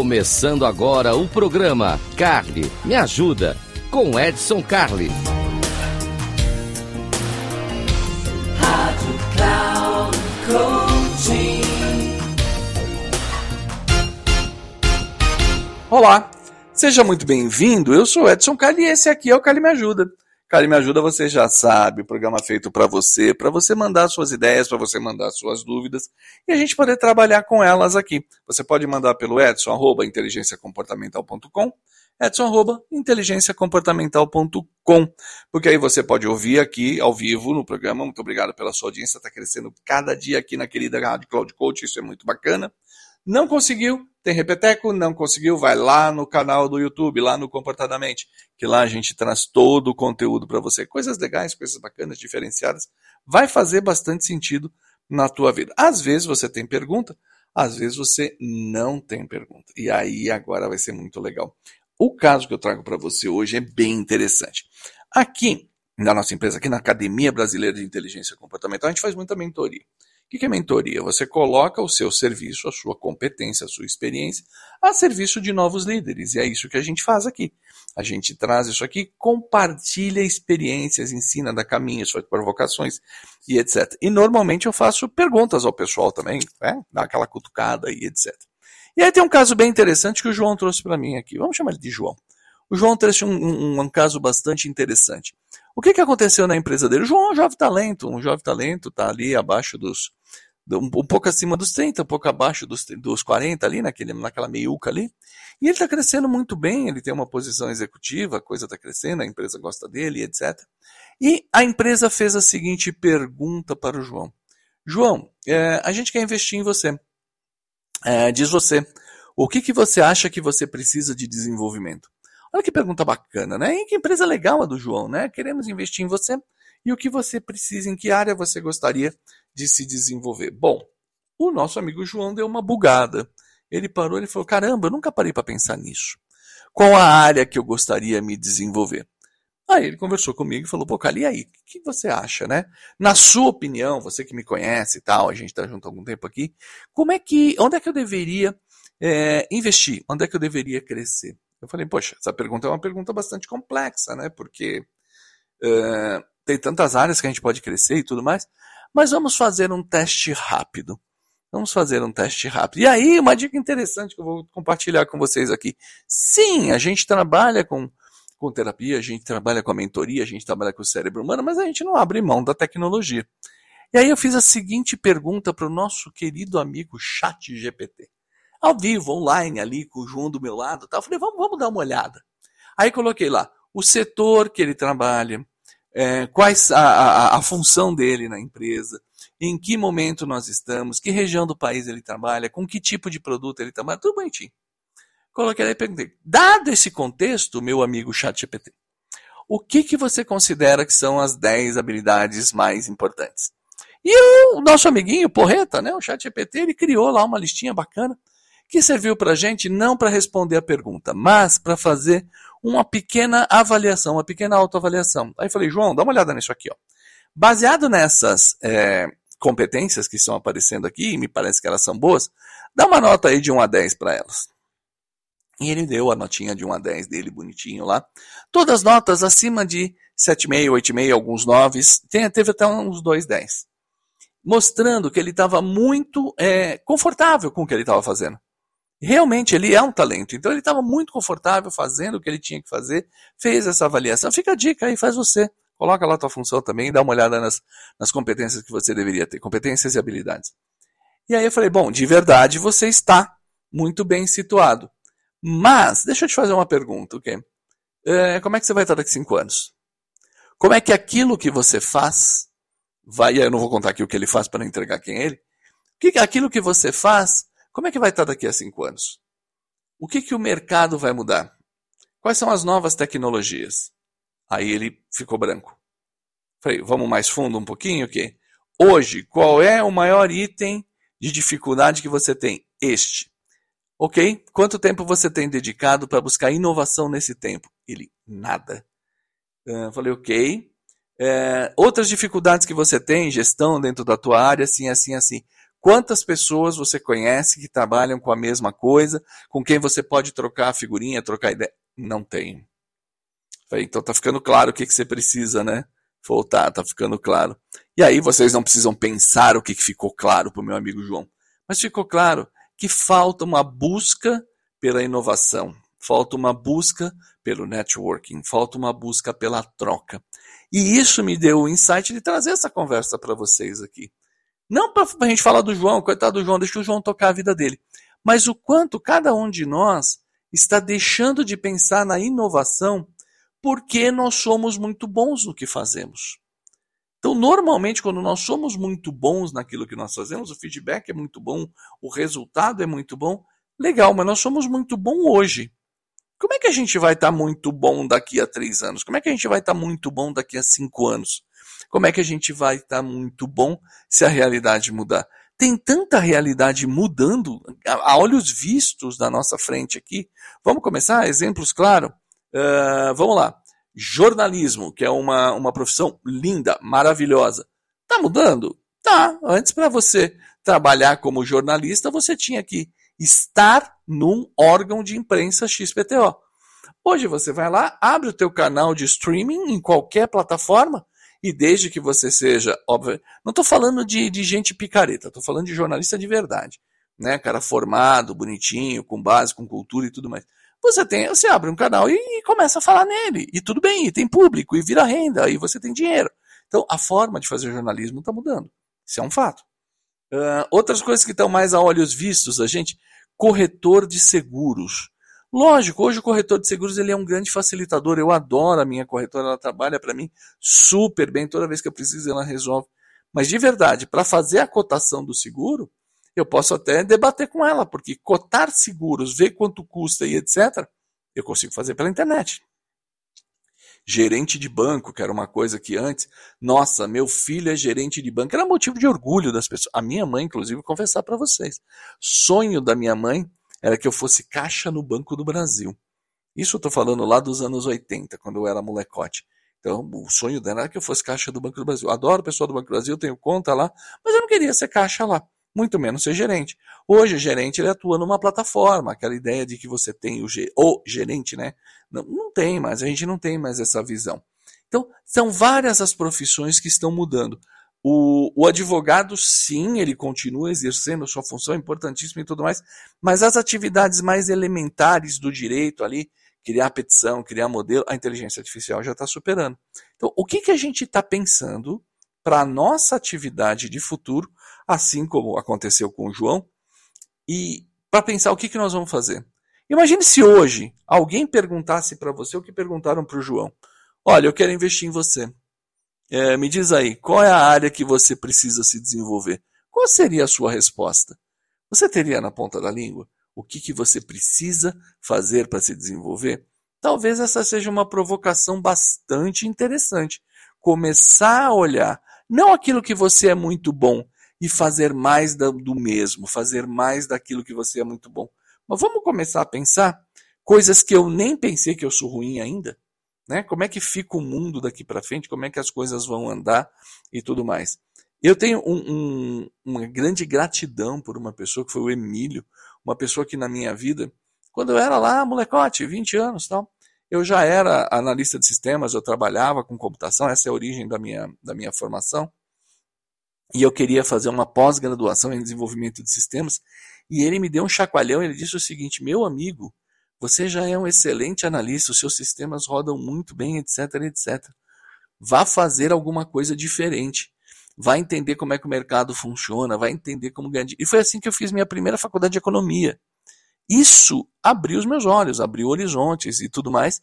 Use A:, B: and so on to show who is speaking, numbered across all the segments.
A: Começando agora o programa Carly Me Ajuda com Edson Carli.
B: Rádio Cloud Coaching.
C: Olá, seja muito bem-vindo. Eu sou Edson Carli e esse aqui é o Carli Me Ajuda. Carli Me Ajuda, você já sabe, o programa feito para você, para você mandar suas ideias, para você mandar suas dúvidas e a gente poder trabalhar com elas aqui. Você pode mandar pelo edson, arroba, inteligenciacomportamental.com, edson, arroba, inteligenciacomportamental.com, porque aí você pode ouvir aqui ao vivo no programa. Muito obrigado pela sua audiência, está crescendo cada dia aqui na querida Rádio Cloud Coach, isso é muito bacana. Não conseguiu? Tem repeteco? Não conseguiu? Vai lá no canal do YouTube, lá no Comportadamente, que lá a gente traz todo o conteúdo para você. Coisas legais, coisas bacanas, diferenciadas. Vai fazer bastante sentido na tua vida. Às vezes você tem pergunta, às vezes você não tem pergunta. E aí agora vai ser muito legal. O caso que eu trago para você hoje é bem interessante. Aqui na nossa empresa, aqui na Academia Brasileira de Inteligência Comportamental, a gente faz muita mentoria. O que é mentoria? Você coloca o seu serviço, a sua competência, a sua experiência a serviço de novos líderes. E é isso que a gente faz aqui. A gente traz isso aqui, compartilha experiências, ensina, dá caminhos, faz provocações e etc. E normalmente eu faço perguntas ao pessoal também, né? dá aquela cutucada e etc. E aí tem um caso bem interessante que o João trouxe para mim aqui. Vamos chamar ele de João. O João trouxe um, um, um caso bastante interessante. O que, que aconteceu na empresa dele? O João é um jovem talento, um jovem talento, está ali abaixo dos. Um, um, pouco acima dos 30, um pouco abaixo dos, dos 40 ali, naquele, naquela meiuca ali. E ele está crescendo muito bem, ele tem uma posição executiva, a coisa está crescendo, a empresa gosta dele, etc. E a empresa fez a seguinte pergunta para o João. João, é, a gente quer investir em você. É, diz você, o que, que você acha que você precisa de desenvolvimento? Olha que pergunta bacana, né? E que empresa legal a do João, né? Queremos investir em você e o que você precisa, em que área você gostaria de se desenvolver. Bom, o nosso amigo João deu uma bugada. Ele parou e falou: caramba, eu nunca parei para pensar nisso. Qual a área que eu gostaria de me desenvolver? Aí ele conversou comigo e falou: pô, Cali, e aí? O que você acha, né? Na sua opinião, você que me conhece e tal, a gente está junto há algum tempo aqui, como é que, onde é que eu deveria é, investir? Onde é que eu deveria crescer? Eu falei, poxa, essa pergunta é uma pergunta bastante complexa, né? Porque uh, tem tantas áreas que a gente pode crescer e tudo mais. Mas vamos fazer um teste rápido. Vamos fazer um teste rápido. E aí, uma dica interessante que eu vou compartilhar com vocês aqui. Sim, a gente trabalha com, com terapia, a gente trabalha com a mentoria, a gente trabalha com o cérebro humano, mas a gente não abre mão da tecnologia. E aí eu fiz a seguinte pergunta para o nosso querido amigo Chat GPT ao vivo, online, ali com o João do meu lado. Tá? Eu falei, vamos, vamos dar uma olhada. Aí coloquei lá o setor que ele trabalha, é, quais a, a, a, função dele na empresa, em que momento nós estamos, que região do país ele trabalha, com que tipo de produto ele trabalha, tudo bonitinho. Coloquei lá e perguntei, dado esse contexto, meu amigo ChatGPT, o que, que você considera que são as 10 habilidades mais importantes? E o nosso amiguinho, Porreta, né, o ChatGPT, ele criou lá uma listinha bacana que serviu para a gente não para responder a pergunta, mas para fazer uma pequena avaliação, uma pequena autoavaliação. Aí falei, João, dá uma olhada nisso aqui. Ó. Baseado nessas é, competências que estão aparecendo aqui, e me parece que elas são boas, dá uma nota aí de 1 a 10 para elas. E ele deu a notinha de 1 a 10 dele, bonitinho lá. Todas as notas acima de 7,5, 8,5, alguns 9, teve até uns 2, 10. Mostrando que ele estava muito é, confortável com o que ele estava fazendo. Realmente ele é um talento. Então ele estava muito confortável fazendo o que ele tinha que fazer, fez essa avaliação. Fica a dica aí, faz você. Coloca lá a tua função também, dá uma olhada nas, nas competências que você deveria ter, competências e habilidades. E aí eu falei, bom, de verdade você está muito bem situado. Mas, deixa eu te fazer uma pergunta, ok? É, como é que você vai estar daqui a cinco anos? Como é que aquilo que você faz vai, eu não vou contar aqui o que ele faz para não entregar quem é ele, que aquilo que você faz como é que vai estar daqui a cinco anos? O que, que o mercado vai mudar? Quais são as novas tecnologias? Aí ele ficou branco. Falei, vamos mais fundo um pouquinho? Okay? Hoje, qual é o maior item de dificuldade que você tem? Este. Ok? Quanto tempo você tem dedicado para buscar inovação nesse tempo? Ele, nada. Uh, falei, ok. É, outras dificuldades que você tem, gestão dentro da tua área, assim, assim, assim. Quantas pessoas você conhece que trabalham com a mesma coisa, com quem você pode trocar a figurinha, trocar ideia? Não tenho. Então tá ficando claro o que, que você precisa, né? Voltar, tá ficando claro. E aí vocês não precisam pensar o que, que ficou claro para o meu amigo João. Mas ficou claro que falta uma busca pela inovação, falta uma busca pelo networking, falta uma busca pela troca. E isso me deu o insight de trazer essa conversa para vocês aqui. Não para a gente falar do João, coitado do João, deixa o João tocar a vida dele. Mas o quanto cada um de nós está deixando de pensar na inovação porque nós somos muito bons no que fazemos. Então, normalmente, quando nós somos muito bons naquilo que nós fazemos, o feedback é muito bom, o resultado é muito bom, legal, mas nós somos muito bom hoje. Como é que a gente vai estar muito bom daqui a três anos? Como é que a gente vai estar muito bom daqui a cinco anos? Como é que a gente vai estar muito bom se a realidade mudar? Tem tanta realidade mudando a olhos vistos na nossa frente aqui. Vamos começar? Exemplos, claro. Uh, vamos lá. Jornalismo, que é uma, uma profissão linda, maravilhosa. Tá mudando? Tá. Antes, para você trabalhar como jornalista, você tinha que estar num órgão de imprensa XPTO. Hoje você vai lá, abre o teu canal de streaming em qualquer plataforma e desde que você seja, óbvio, não estou falando de, de gente picareta, estou falando de jornalista de verdade, né, cara formado, bonitinho, com base, com cultura e tudo mais. Você tem, você abre um canal e, e começa a falar nele e tudo bem, e tem público e vira renda e você tem dinheiro. Então a forma de fazer jornalismo está mudando. Isso é um fato. Uh, outras coisas que estão mais a olhos vistos, a gente, corretor de seguros. Lógico, hoje o corretor de seguros ele é um grande facilitador. Eu adoro a minha corretora, ela trabalha para mim super bem. Toda vez que eu preciso, ela resolve. Mas de verdade, para fazer a cotação do seguro, eu posso até debater com ela, porque cotar seguros, ver quanto custa e etc., eu consigo fazer pela internet. Gerente de banco, que era uma coisa que antes, nossa, meu filho é gerente de banco, era motivo de orgulho das pessoas. A minha mãe, inclusive, confessar para vocês, sonho da minha mãe era que eu fosse caixa no Banco do Brasil. Isso eu estou falando lá dos anos 80, quando eu era molecote. Então, o sonho dela era que eu fosse caixa do Banco do Brasil. Adoro o pessoal do Banco do Brasil, tenho conta lá, mas eu não queria ser caixa lá, muito menos ser gerente. Hoje, o gerente ele atua numa plataforma, aquela ideia de que você tem o, o gerente, né? Não, não tem mais, a gente não tem mais essa visão. Então, são várias as profissões que estão mudando. O, o, advogado, sim, ele continua exercendo sua função importantíssima e tudo mais, mas as atividades mais elementares do direito ali, criar petição, criar modelo, a inteligência artificial já está superando. Então, o que, que a gente está pensando para a nossa atividade de futuro, assim como aconteceu com o João, e para pensar o que, que nós vamos fazer? Imagine se hoje alguém perguntasse para você o que perguntaram para o João: Olha, eu quero investir em você. É, me diz aí, qual é a área que você precisa se desenvolver? Qual seria a sua resposta? Você teria na ponta da língua o que, que você precisa fazer para se desenvolver? Talvez essa seja uma provocação bastante interessante. Começar a olhar não aquilo que você é muito bom e fazer mais do mesmo, fazer mais daquilo que você é muito bom. Mas vamos começar a pensar coisas que eu nem pensei que eu sou ruim ainda. Né? Como é que fica o mundo daqui para frente? Como é que as coisas vão andar e tudo mais? Eu tenho um, um, uma grande gratidão por uma pessoa que foi o Emílio, uma pessoa que na minha vida, quando eu era lá, molecote, 20 anos tal, eu já era analista de sistemas, eu trabalhava com computação, essa é a origem da minha, da minha formação. E eu queria fazer uma pós-graduação em desenvolvimento de sistemas. E ele me deu um chacoalhão, ele disse o seguinte: meu amigo, você já é um excelente analista, os seus sistemas rodam muito bem, etc, etc. Vá fazer alguma coisa diferente. Vai entender como é que o mercado funciona, vai entender como ganhar. E foi assim que eu fiz minha primeira faculdade de economia. Isso abriu os meus olhos, abriu horizontes e tudo mais.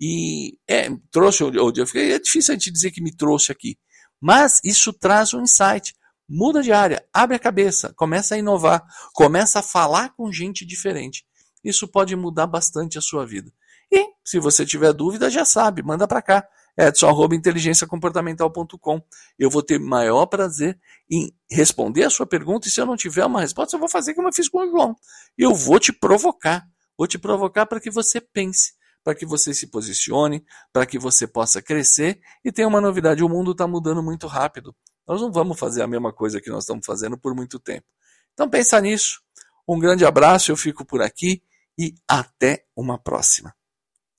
C: E é, trouxe onde eu fiquei. É difícil a gente dizer que me trouxe aqui. Mas isso traz um insight. Muda de área, abre a cabeça, começa a inovar, começa a falar com gente diferente isso pode mudar bastante a sua vida. E, se você tiver dúvida, já sabe, manda para cá, edson.inteligenciacomportamental.com. Eu vou ter maior prazer em responder a sua pergunta, e se eu não tiver uma resposta, eu vou fazer como eu fiz com o João. Eu vou te provocar, vou te provocar para que você pense, para que você se posicione, para que você possa crescer. E tem uma novidade: o mundo está mudando muito rápido. Nós não vamos fazer a mesma coisa que nós estamos fazendo por muito tempo. Então pensa nisso. Um grande abraço, eu fico por aqui e até uma próxima.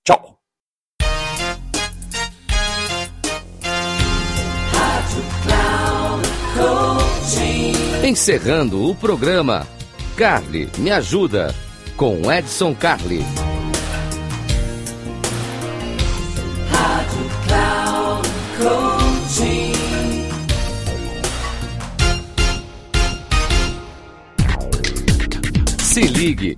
C: Tchau!
A: Encerrando o programa, Carly me ajuda com Edson
B: Coaching.
A: Se ligue,